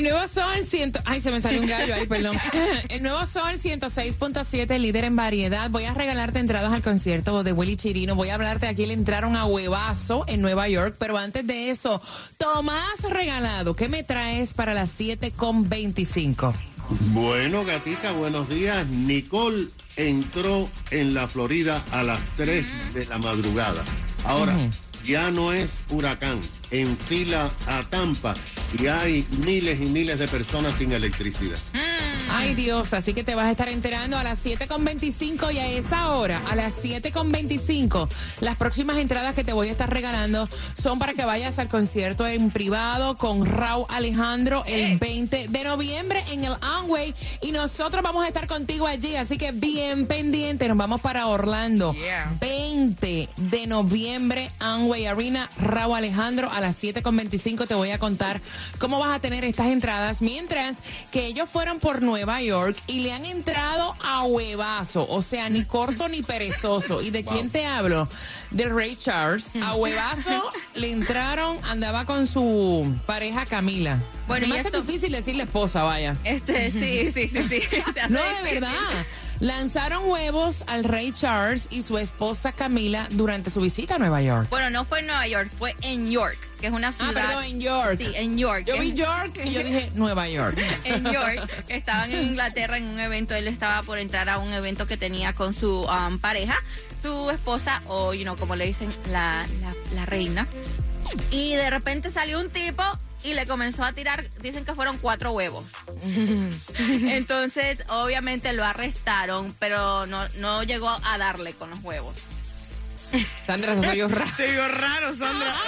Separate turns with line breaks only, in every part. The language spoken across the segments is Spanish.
El nuevo Sol 100... Ay, se me salió un gallo ahí, perdón. El nuevo Sol 106.7, líder en variedad. Voy a regalarte entradas al concierto de Willy Chirino. Voy a hablarte aquí, le entraron a huevazo en Nueva York. Pero antes de eso, Tomás Regalado, ¿qué me traes para las 7.25?
Bueno, gatita, buenos días. Nicole entró en la Florida a las 3 de la madrugada. Ahora, ya no es huracán. En fila a Tampa y hay miles y miles de personas sin electricidad.
Ay Dios, así que te vas a estar enterando a las 7.25 y a esa hora, a las 7.25, las próximas entradas que te voy a estar regalando son para que vayas al concierto en privado con Raúl Alejandro el 20 de noviembre en el Amway y nosotros vamos a estar contigo allí, así que bien pendiente, nos vamos para Orlando. 20 de noviembre, Amway Arena, Raúl Alejandro a las 7.25 te voy a contar cómo vas a tener estas entradas mientras que ellos fueron por Nueva York y le han entrado a huevazo, o sea, ni corto ni perezoso. ¿Y de quién te hablo? Del Ray Charles. A huevazo le entraron, andaba con su pareja Camila.
Bueno,
Se me hace
esto-
difícil decirle esposa, vaya.
Este, sí, sí, sí, sí.
No, de verdad. Lanzaron huevos al Rey Charles y su esposa Camila durante su visita a Nueva York.
Bueno, no fue en Nueva York, fue en York, que es una
Ah,
ciudad.
perdón, en York.
Sí, en York.
Yo vi York y yo dije Nueva York.
en York, estaban en Inglaterra en un evento. Él estaba por entrar a un evento que tenía con su um, pareja, su esposa, o, you know, como le dicen, la, la, la reina. Y de repente salió un tipo y le comenzó a tirar, dicen que fueron cuatro huevos. Entonces, obviamente lo arrestaron, pero no, no llegó a darle con los huevos.
Sandra, eso soy yo raro.
Se vio raro, Sandra.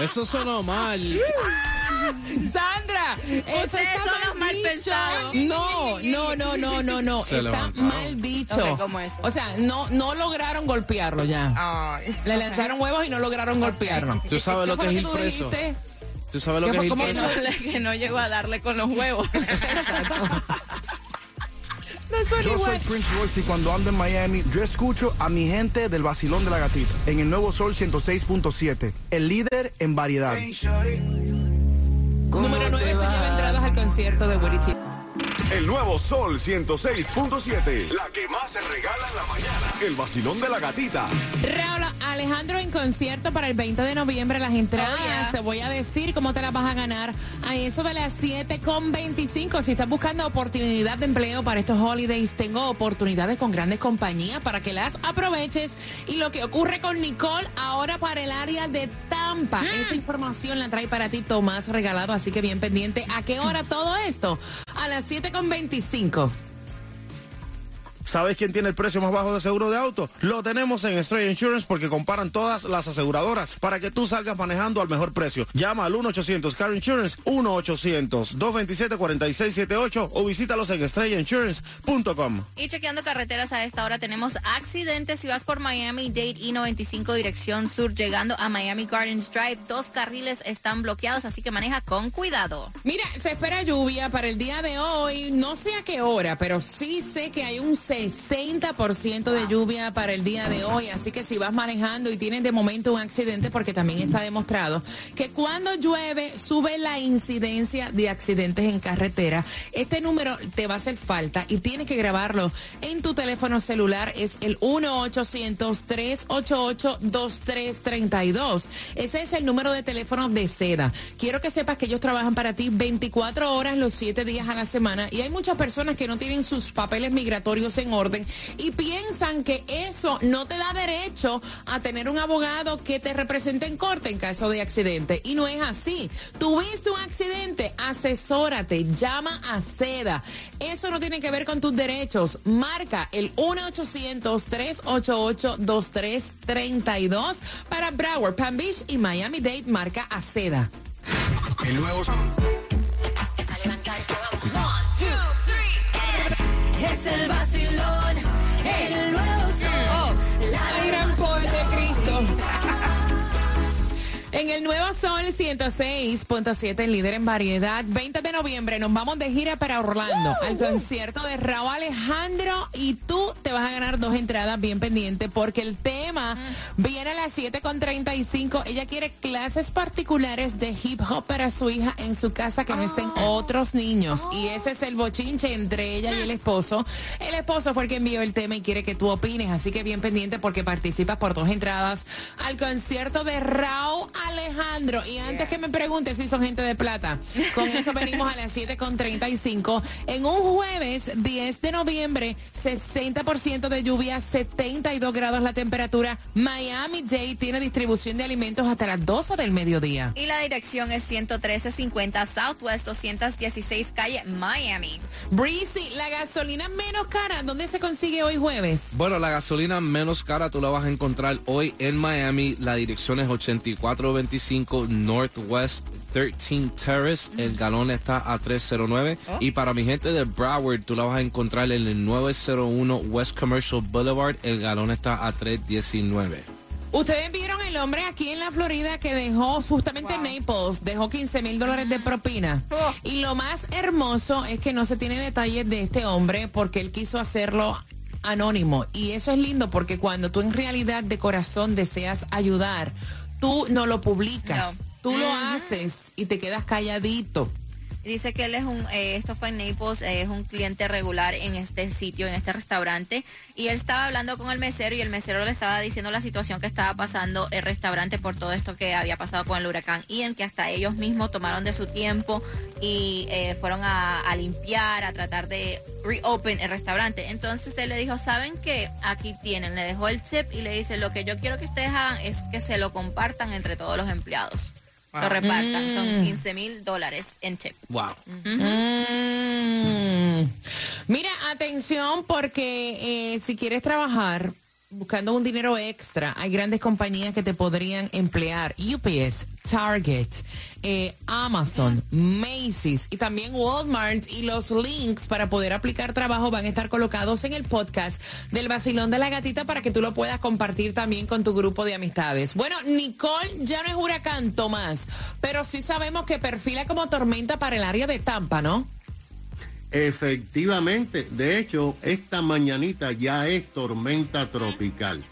Eso sonó mal.
Sandra, eso
Ustedes
está
son los
mal
mal
dicho.
pensados.
No, no, no, no, no, no.
Se
está
levantaron.
mal dicho.
Ok, ¿cómo es?
O sea, no, no lograron golpearlo ya. Le lanzaron huevos y no lograron golpearlo.
Tú sabes
¿Qué
lo que es ir
tú
preso.
dijiste?
¿Tú sabes lo
¿Qué
que es ir
fue? ¿Cómo
Que
preso?
no, que no llegó a darle con los huevos.
Yo soy Prince Royce y cuando ando en Miami, yo escucho a mi gente del vacilón de la gatita en el nuevo Sol 106.7, el líder en variedad.
Número 9 se lleva entradas al concierto de Chirino.
El nuevo Sol 106.7. La que más se regala en la mañana. El vacilón de la gatita.
Raúl Alejandro en concierto para el 20 de noviembre. Las entradas,
Oh, yeah.
te voy a decir cómo te las vas a ganar a eso de las 7.25. Si estás buscando oportunidad de empleo para estos holidays, tengo oportunidades con grandes compañías para que las aproveches. Y lo que ocurre con Nicole ahora para el área de Tampa. Esa información la trae para ti Tomás Regalado, así que bien pendiente. ¿A qué hora todo esto? A las 7.25.
¿Sabes quién tiene el precio más bajo de seguro de auto? Lo tenemos en Stray Insurance porque comparan todas las aseguradoras para que tú salgas manejando al mejor precio. Llama al 1-800 Car Insurance, 1-800-227-4678 o visítalos en StrayInsurance.com.
Y chequeando carreteras a esta hora tenemos accidentes. Si vas por Miami Dade y 95 dirección sur llegando a Miami Gardens Drive, dos carriles están bloqueados, así que maneja con cuidado.
Mira, se espera lluvia para el día de hoy. No sé a qué hora, pero sí sé que hay un 60% de lluvia para el día de hoy. Así que si vas manejando y tienes de momento un accidente, porque también está demostrado que cuando llueve sube la incidencia de accidentes en carretera. Este número te va a hacer falta y tienes que grabarlo en tu teléfono celular. Es el 1-800-388-2332. Ese es el número de teléfono de seda. Quiero que sepas que ellos trabajan para ti 24 horas los 7 días a la semana y hay muchas personas que no tienen sus papeles migratorios en en orden y piensan que eso no te da derecho a tener un abogado que te represente en corte en caso de accidente. Y no es así. Tuviste un accidente, asesórate, llama a SEDA. Eso no tiene que ver con tus derechos. Marca el 1-800-388-2332 para Broward, Palm Beach y Miami-Dade. Marca a SEDA.
El nuevo
Es el vacilón,
En el Nuevo Sol 106.7, líder en variedad, 20 de noviembre nos vamos de gira para Orlando. Al concierto de Raúl Alejandro y tú te vas a ganar dos entradas bien pendientes porque el tema viene a las 7.35. Ella quiere clases particulares de hip hop para su hija en su casa que no estén otros niños. Y ese es el bochinche entre ella y el esposo. El esposo fue el que envió el tema y quiere que tú opines, así que bien pendiente porque participas por dos entradas al concierto de Raúl Alejandro. Y antes que me preguntes si son gente de plata, con eso venimos a las 7.35. En un jueves 10 de noviembre, 60% de lluvia, 72 grados la temperatura. Miami Dade tiene distribución de alimentos hasta las 12 del mediodía.
Y la dirección es 11350 Southwest 216 calle Miami.
Breezy, la gasolina menos cara, ¿dónde se consigue hoy jueves?
Bueno, la gasolina menos cara tú la vas a encontrar hoy en Miami. La dirección es 8425 Northwest 13 Terrace. El galón está a 309. Y para mi gente de Broward, tú la vas a encontrar en el 901 West Commercial Boulevard. El galón está a 319.
Ustedes vieron el hombre aquí en la Florida que dejó justamente en Naples, dejó 15 mil dólares de propina.
Oh.
Y lo más hermoso es que no se tiene detalles de este hombre porque él quiso hacerlo anónimo. Y eso es lindo porque cuando tú en realidad de corazón deseas ayudar, tú no lo publicas.
No.
Tú lo haces y te quedas calladito.
Dice que él es un, eh, esto fue en Naples, eh, es un cliente regular en este sitio, en este restaurante, y él estaba hablando con el mesero y el mesero le estaba diciendo la situación que estaba pasando el restaurante por todo esto que había pasado con el huracán Ian, que hasta ellos mismos tomaron de su tiempo y eh, fueron a, a limpiar, a tratar de reopen el restaurante. Entonces él le dijo, ¿saben qué? Aquí tienen, le dejó el tip y le dice, lo que yo quiero que ustedes hagan es que se lo compartan entre todos los empleados. Lo repartan, son 15 mil dólares en tip.
Wow.
Mm. Mira, atención porque eh, si quieres trabajar buscando un dinero extra, hay grandes compañías que te podrían emplear. UPS, Target, eh, Amazon, Macy's y también Walmart. Y los links para poder aplicar trabajo van a estar colocados en el podcast del Basilón de la Gatita para que tú lo puedas compartir también con tu grupo de amistades. Bueno, Nicole ya no es huracán, Tomás, pero sí sabemos que perfila como tormenta para el área de Tampa, ¿no?
Efectivamente, de hecho, esta mañanita ya es tormenta tropical.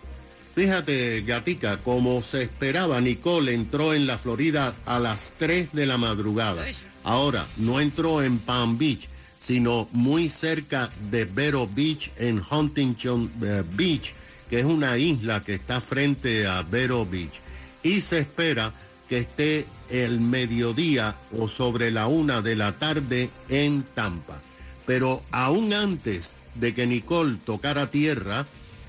Fíjate, Gatica, como se esperaba, Nicole entró en la Florida a las 3 de la madrugada. Ahora, no entró en Palm Beach, sino muy cerca de Vero Beach, en Huntington eh, Beach, que es una isla que está frente a Vero Beach. Y se espera que esté el mediodía o sobre la una de la tarde en Tampa. Pero aún antes de que Nicole tocara tierra,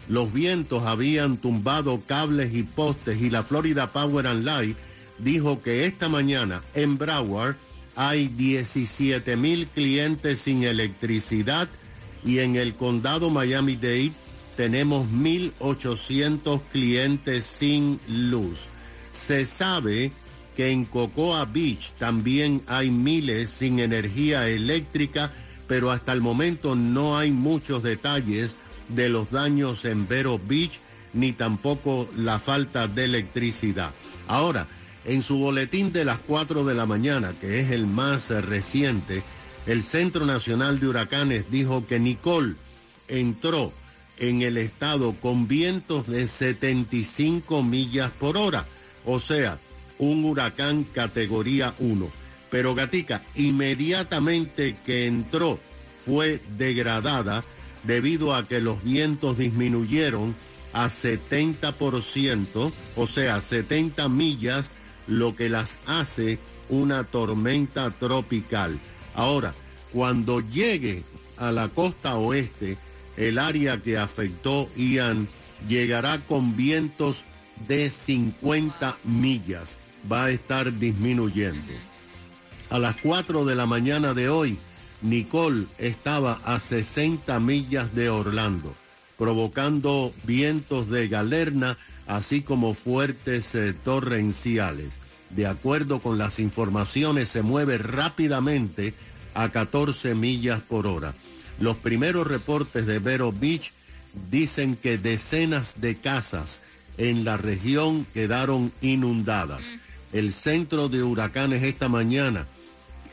los vientos habían tumbado cables y postes y la Florida Power and Light dijo que esta mañana en Broward hay 17 mil clientes sin electricidad y en el condado Miami-Dade tenemos 1.800 clientes sin luz. Se sabe que en Cocoa Beach también hay miles sin energía eléctrica, pero hasta el momento no hay muchos detalles de los daños en Vero Beach ni tampoco la falta de electricidad. Ahora, en su boletín de las 4 de la mañana, que es el más reciente, el Centro Nacional de Huracanes dijo que Nicole entró en el estado con vientos de 75 millas por hora, o sea, un huracán categoría 1. Pero Gatica, inmediatamente que entró, fue degradada debido a que los vientos disminuyeron a 70%, o sea, 70 millas, lo que las hace una tormenta tropical. Ahora, cuando llegue a la costa oeste, el área que afectó Ian llegará con vientos de 50 millas. Va a estar disminuyendo. A las 4 de la mañana de hoy, Nicole estaba a 60 millas de Orlando, provocando vientos de galerna, así como fuertes eh, torrenciales. De acuerdo con las informaciones, se mueve rápidamente a 14 millas por hora. Los primeros reportes de Vero Beach dicen que decenas de casas en la región quedaron inundadas. El centro de huracanes esta mañana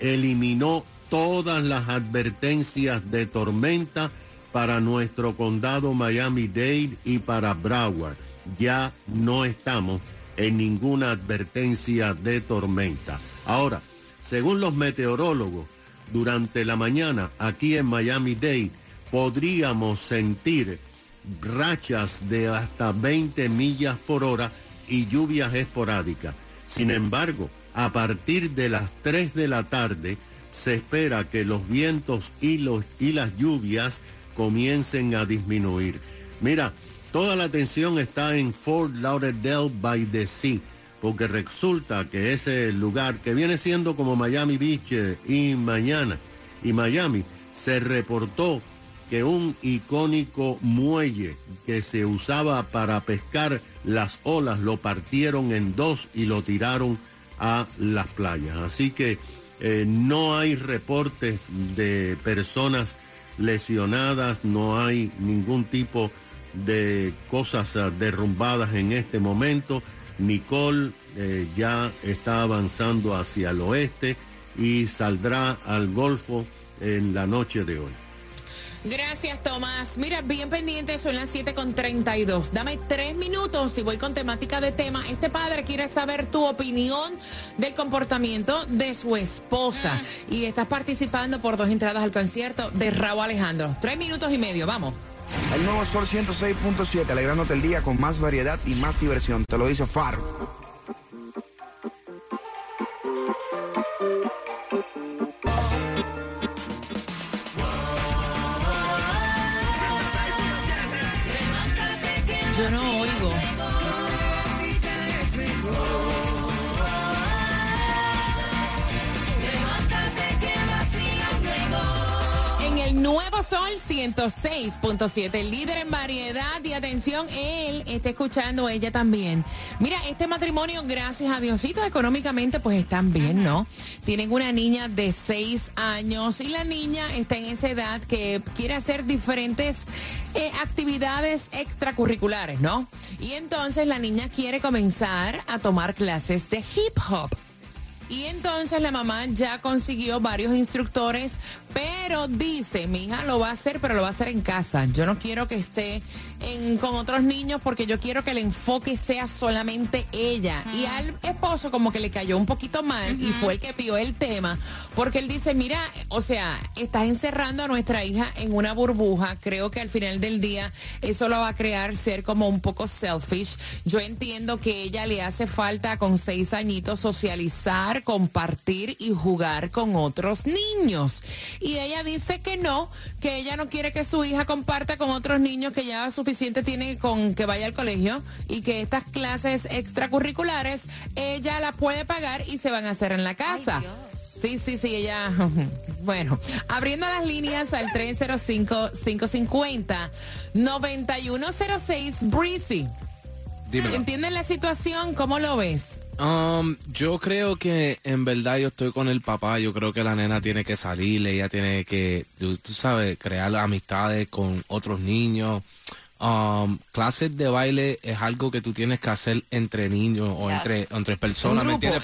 eliminó todas las advertencias de tormenta para nuestro condado Miami-Dade y para Broward. Ya no estamos en ninguna advertencia de tormenta. Ahora, según los meteorólogos, durante la mañana aquí en Miami-Dade podríamos sentir rachas de hasta 20 millas por hora y lluvias esporádicas. Sin embargo, a partir de las 3 de la tarde se espera que los vientos y, los, y las lluvias comiencen a disminuir. Mira, toda la atención está en Fort Lauderdale by the Sea, porque resulta que ese lugar que viene siendo como Miami Beach eh, y mañana y Miami se reportó que un icónico muelle que se usaba para pescar las olas lo partieron en dos y lo tiraron a las playas. Así que eh, no hay reportes de personas lesionadas, no hay ningún tipo de cosas ah, derrumbadas en este momento. Nicole eh, ya está avanzando hacia el oeste y saldrá al Golfo en la noche de hoy.
Gracias, Tomás. Mira, bien pendiente, son las 7 con 32. Dame tres minutos y voy con temática de tema. Este padre quiere saber tu opinión del comportamiento de su esposa. Y estás participando por dos entradas al concierto de Raúl Alejandro. Tres minutos y medio, vamos.
El nuevo Sol 106.7, alegrándote el día con más variedad y más diversión. Te lo dice Faro.
Yo no Sol 106.7, el líder en variedad y atención, él está escuchando, ella también. Mira, este matrimonio, gracias a Diosito, económicamente pues están bien, ¿no? Tienen una niña de 6 años y la niña está en esa edad que quiere hacer diferentes eh, actividades extracurriculares, ¿no? Y entonces la niña quiere comenzar a tomar clases de hip hop. Y entonces la mamá ya consiguió varios instructores, pero dice, mi hija lo va a hacer, pero lo va a hacer en casa. Yo no quiero que esté con otros niños porque yo quiero que el enfoque sea solamente ella. Y al esposo como que le cayó un poquito mal y fue el que pidió el tema, porque él dice, mira, o sea, estás encerrando a nuestra hija en una burbuja. Creo que al final del día eso lo va a crear ser como un poco selfish. Yo entiendo que ella le hace falta con seis añitos socializar, compartir y jugar con otros niños. Y ella dice que no, que ella no quiere que su hija comparta con otros niños que ya suficiente tiene con que vaya al colegio y que estas clases extracurriculares ella las puede pagar y se van a hacer en la casa. sí, sí, sí, ella. Bueno, abriendo las líneas al 305-550-9106 Breezy. ¿Entienden la situación? ¿Cómo lo ves?
Um, yo creo que en verdad yo estoy con el papá. Yo creo que la nena tiene que salir, ella tiene que, tú sabes, crear amistades con otros niños. Um, clases de baile es algo que tú tienes que hacer entre niños o entre, entre personas, ¿me entiendes?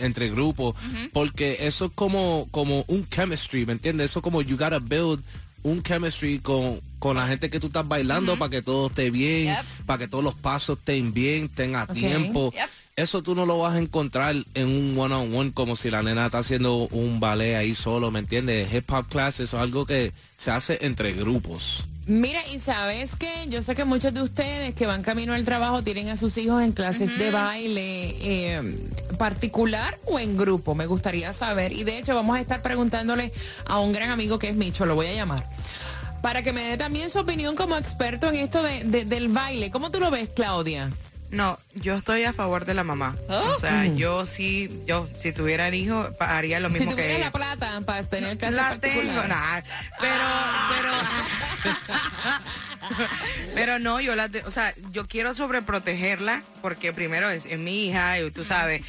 entre grupos, porque eso es como, como un chemistry, ¿me entiendes? Eso como you gotta build un chemistry con, con la gente que tú estás bailando para que todo esté bien, para que todos los pasos estén bien, estén a tiempo. Eso tú no lo vas a encontrar en un one on one como si la nena está haciendo un ballet ahí solo, ¿me entiendes? Hip hop class eso es algo que se hace entre grupos.
Mira, y sabes que yo sé que muchos de ustedes que van camino al trabajo tienen a sus hijos en clases de baile eh, particular o en grupo. Me gustaría saber. Y de hecho vamos a estar preguntándole a un gran amigo que es Micho, lo voy a llamar. para que me dé también su opinión como experto en esto de, de- del baile. ¿Cómo tú lo ves, Claudia?
No, yo estoy a favor de la mamá.
Oh.
O sea, yo sí, yo si tuviera el hijo haría lo
Si
mismo que
tuvieras
ella.
la plata para tener clases
La tengo,
particulares.
nah, pero, pero, pero no, yo la, o sea, yo quiero sobreprotegerla porque primero es, es mi hija y tú sabes,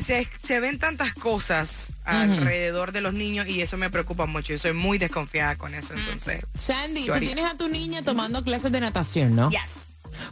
se, se ven tantas cosas alrededor de los niños y eso me preocupa mucho. Yo soy muy desconfiada con eso, entonces.
Sandy, tú tienes a tu niña tomando clases de natación, ¿no?
Yes.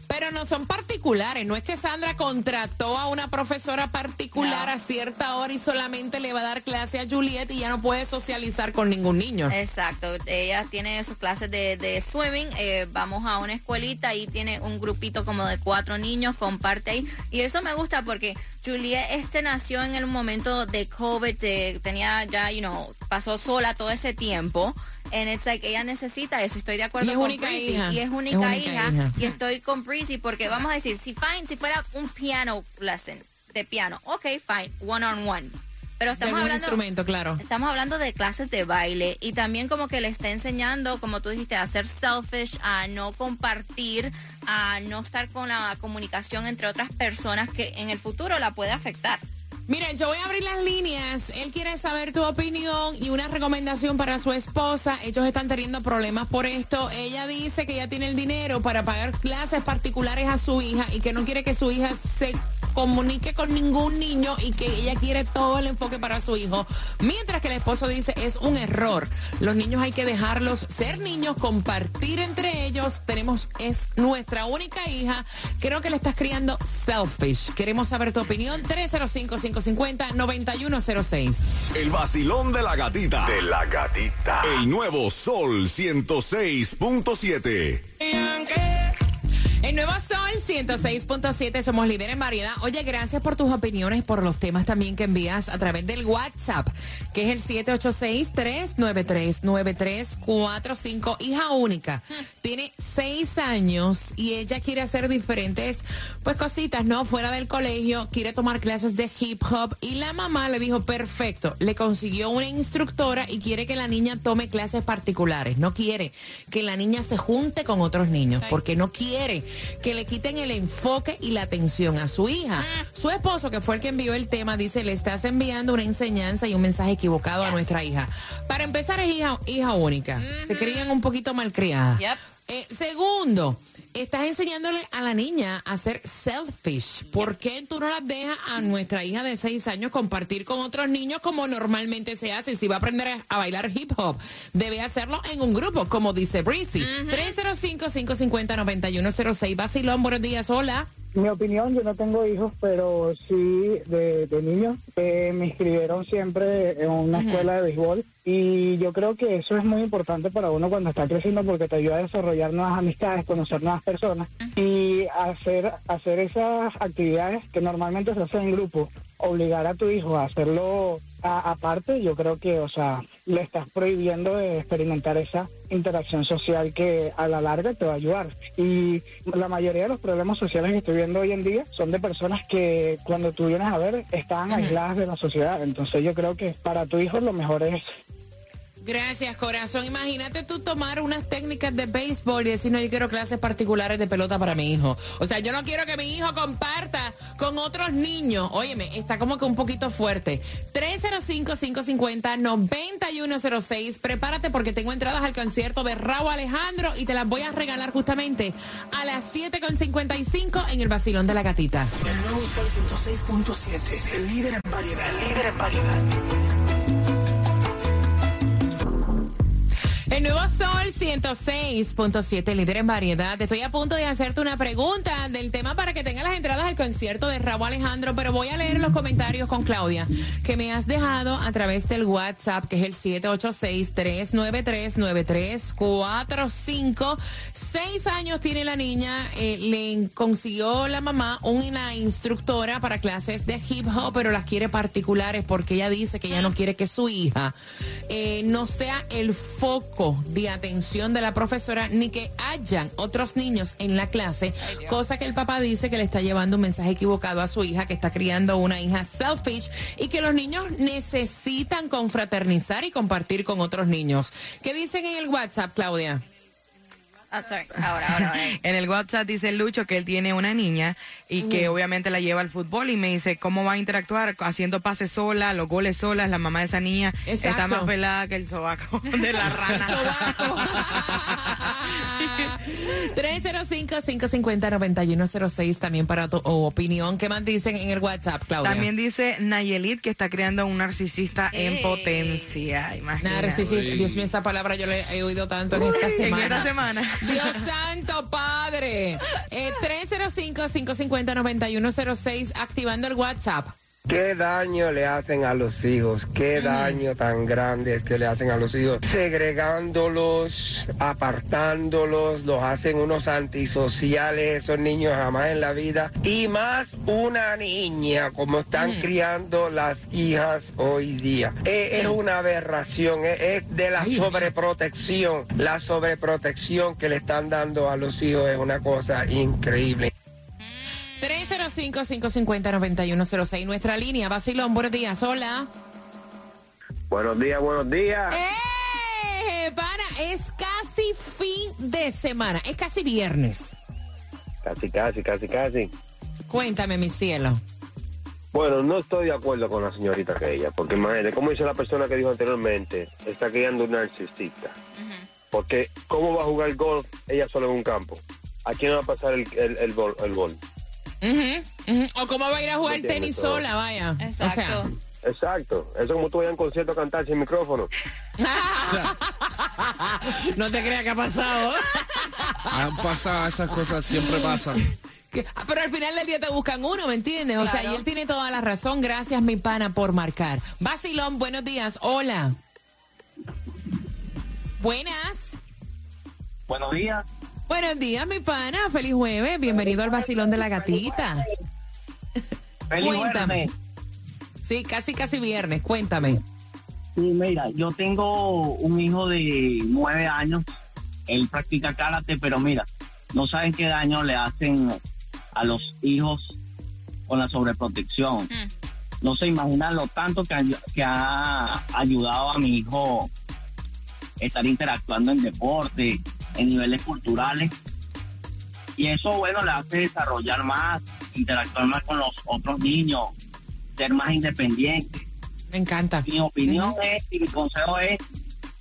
Pero no son particulares, no es que Sandra contrató a una profesora particular
No.
a cierta hora y solamente le va a dar clase a Juliet y ya no puede socializar con ningún niño.
Exacto, ella tiene sus clases de, de swimming, eh, vamos a una escuelita y tiene un grupito como de cuatro niños, comparte ahí. Y eso me gusta porque Juliet este nació en el momento de COVID, de- tenía ya, you know, pasó sola todo ese tiempo. And it's like, ella necesita eso, estoy de acuerdo
Y es
con
única
Breezy.
hija.
Y es
Es
única, hija,
hija.
Y estoy con Breezy porque vamos a decir, si fine, si fuera un piano lesson de piano, ok, fine, one on one. Pero estamos hablando...
instrumento, claro.
Estamos hablando de clases de baile y también como que le está enseñando, como tú dijiste, a ser selfish, a no compartir, a no estar con la comunicación entre otras personas que en el futuro la puede afectar.
Miren, yo voy a abrir las líneas. Él quiere saber tu opinión y una recomendación para su esposa. Ellos están teniendo problemas por esto. Ella dice que ya tiene el dinero para pagar clases particulares a su hija y que no quiere que su hija se comunique con ningún niño y que ella quiere todo el enfoque para su hijo. Mientras que el esposo dice es un error. Los niños hay que dejarlos ser niños, compartir entre ellos. Tenemos, es nuestra única hija. Creo que le estás criando selfish. Queremos saber tu opinión. 305-550-9106.
El vacilón de la gatita. De la gatita. El nuevo Sol 106.7.
El nuevo Sol 106.7, somos líderes en variedad. Oye, gracias por tus opiniones, por los temas también que envías a través del WhatsApp, que es el 786-393-9345. Hija única, tiene seis años y ella quiere hacer diferentes, pues cositas, ¿no? Fuera del colegio, quiere tomar clases de hip hop y la mamá le dijo, perfecto, le consiguió una instructora y quiere que la niña tome clases particulares. No quiere que la niña se junte con otros niños, porque no quiere que le quiten el enfoque y la atención a su hija. Su esposo, que fue el que envió el tema, dice, le estás enviando una enseñanza y un mensaje equivocado a nuestra hija. Para empezar, es hija, hija única. Se crían un poquito malcriadas.
Yep.
Eh, segundo, estás enseñándole a la niña a ser selfish. ¿Por qué tú no las dejas a nuestra hija de seis años compartir con otros niños como normalmente se hace? Si va a aprender a, bailar hip hop, debe hacerlo en un grupo, como dice Breezy. 305-550-9106. Basilón, buenos días. Hola.
Mi opinión, yo no tengo hijos, pero sí de, de niños. Eh, me inscribieron siempre en una escuela de béisbol y yo creo que eso es muy importante para uno cuando está creciendo porque te ayuda a desarrollar nuevas amistades, conocer nuevas personas y hacer, hacer esas actividades que normalmente se hacen en grupo. Obligar a tu hijo a hacerlo a- aparte, yo creo que, o sea, le estás prohibiendo de experimentar esa interacción social que a la larga te va a ayudar. Y la mayoría de los problemas sociales que estoy viendo hoy en día son de personas que cuando tú vienes a ver estaban aisladas de la sociedad. Entonces yo creo que para tu hijo lo mejor es
Gracias, corazón. Imagínate tú tomar unas técnicas de béisbol y decir, no, yo quiero clases particulares de pelota para mi hijo. O sea, yo no quiero que mi hijo comparta con otros niños. Óyeme, está como que un poquito fuerte. 305-550-9106. Prepárate porque tengo entradas al concierto de Raúl Alejandro y te las voy a regalar justamente a las 7.55 en el Basilón de la Gatita.
El nuevo Sol 106.7, el líder en variedad, el líder en variedad.
El nuevo Sol 106.7, líder en variedad. Estoy a punto de hacerte una pregunta del tema para que tengas las entradas al concierto de Raúl Alejandro, pero voy a leer los comentarios con Claudia que me has dejado a través del WhatsApp, que es el 786-393-9345. Seis años tiene la niña, eh, le consiguió la mamá una instructora para clases de hip hop, pero las quiere particulares porque ella dice que ella no quiere que su hija eh, no sea el foco foco de atención de la profesora ni que hayan otros niños en la clase, cosa que el papá dice que le está llevando un mensaje equivocado a su hija, que está criando una hija selfish y que los niños necesitan confraternizar y compartir con otros niños. ¿Qué dicen en el WhatsApp, Claudia?
Ah, sorry. Ahora, ahora, ahora.
En el WhatsApp dice Lucho que él tiene una niña y que obviamente la lleva al fútbol y me dice cómo va a interactuar haciendo pases sola, los goles solas, la mamá de esa niña está más pelada que el sobaco de la rana.
305-550-9106 también para tu opinión. ¿Qué más dicen en el WhatsApp, Claudia?
También dice Nayelit que está creando un narcisista en potencia. Imagínate.
Narcisista. Dios mío, esa palabra yo la he oído tanto en esta
En
semana.
esta semana.
Dios santo, padre. Eh, 305-550-9106, activando el WhatsApp.
¿Qué daño le hacen a los hijos? ¿Qué daño tan grande es que le hacen a los hijos? Segregándolos, apartándolos, los hacen unos antisociales, esos niños jamás en la vida. Y más una niña, como están criando las hijas hoy día. Eh, es una aberración, es, es de la sobreprotección. La sobreprotección que le están dando a los hijos es una cosa increíble.
305-550-9106, nuestra línea. Basilón, buenos días. Hola.
Buenos días, buenos días.
¡Eh! Pana, es casi fin de semana. Es casi viernes.
Casi, casi, casi, casi.
Cuéntame, mi cielo.
Bueno, no estoy de acuerdo con la señorita que ella, porque imagínate, como dice la persona que dijo anteriormente, está criando un narcisista. Porque, ¿cómo va a jugar golf ella sola en un campo? ¿A quién va a pasar el, el, el, bol- el gol?
O cómo va a ir a jugar tenis
todo.
sola, vaya.
Exacto.
O sea,
Exacto. Eso es como tú vayas a un concierto a cantar sin micrófono.
no te creas que ha pasado.
Han pasado esas cosas, siempre pasan.
Que- Pero al final del día te buscan uno, ¿me entiendes? O sea, y él tiene toda la razón. Gracias, mi pana, por marcar. Basilón, buenos días. Hola. Buenas.
Buenos días.
Buenos días, mi pana. Feliz jueves. Bienvenido al Basilón de la Gatita.
Feliz
Cuéntame.
viernes.
Sí, casi, casi viernes. Cuéntame.
Sí, mira, yo tengo un hijo de nueve años. Él practica karate, pero mira, no saben qué daño le hacen a los hijos con la sobreprotección. No se imaginan lo tanto que, ay- que ha ayudado a mi hijo estar interactuando en deporte, en niveles culturales. Y eso, bueno, le hace desarrollar más, interactuar más con los otros niños, ser más independiente.
Me encanta.
Mi opinión es, y mi consejo es,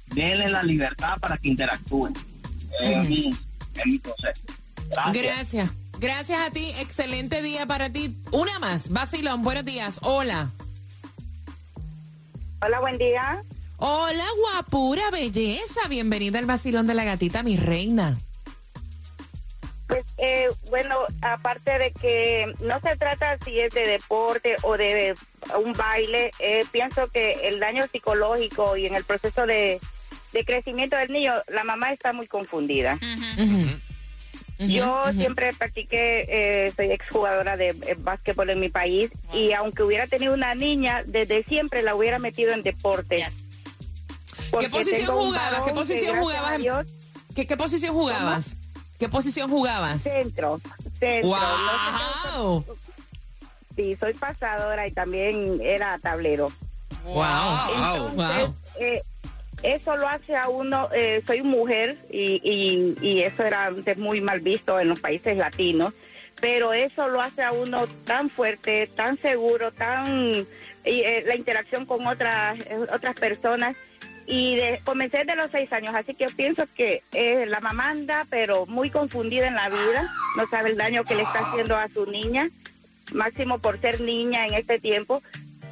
denle la libertad para que interactúen. Es,
Ujú.
mi, es mi consejo. Gracias.
Gracias. Gracias a ti. Excelente día para ti. Una más. Basilón, buenos días. Hola.
Hola, buen día.
Hola, guapura, belleza. Bienvenida al Basilón de la Gatita, mi reina.
Pues eh, bueno, aparte de que no se trata si es de deporte o de un baile, eh, pienso que el daño psicológico y en el proceso de, de crecimiento del niño, la mamá está muy confundida. Yo siempre practiqué, eh, soy exjugadora de eh, básquetbol en mi país y aunque hubiera tenido una niña, desde siempre la hubiera metido en deporte.
Yes.
¿Qué posición jugabas? ¿Qué posición jugabas? ¿Qué, qué posición jugabas? ¿Qué posición jugabas?
Centro, centro. No
¡Wow!
Sí, soy pasadora y también era tablero.
¡Wow!
Entonces,
¡Wow!
eh, eso lo hace a uno, eh, soy mujer y, y, y eso era antes muy mal visto en los países latinos, pero eso lo hace a uno tan fuerte, tan seguro, tan y, eh, la interacción con otras otras personas y de, comencé de los seis años, así que yo pienso que eh, la mamá anda pero muy confundida en la vida, no sabe el daño que le está haciendo a su niña, máximo por ser niña en este tiempo,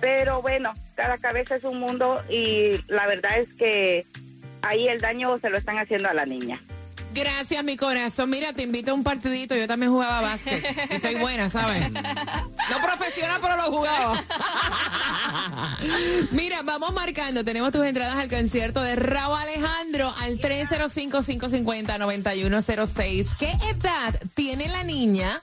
pero bueno, cada cabeza es un mundo y la verdad es que ahí el daño se lo están haciendo a la niña.
Gracias, mi corazón. Mira, te invito a un partidito. Yo también jugaba básquet. Y soy buena, ¿sabes? No profesional, pero lo jugaba. Mira, vamos marcando. Tenemos tus entradas al concierto de Raúl Alejandro al 305-550-9106. ¿Qué edad tiene la niña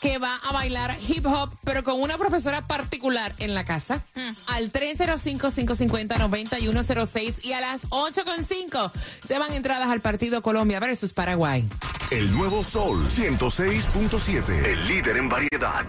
que va a bailar hip hop, pero con una profesora particular en la casa. Al 305-550-9106 y a las 8.5 se van entradas al partido Colombia versus Paraguay.
El nuevo Sol 106.7. El líder en variedad.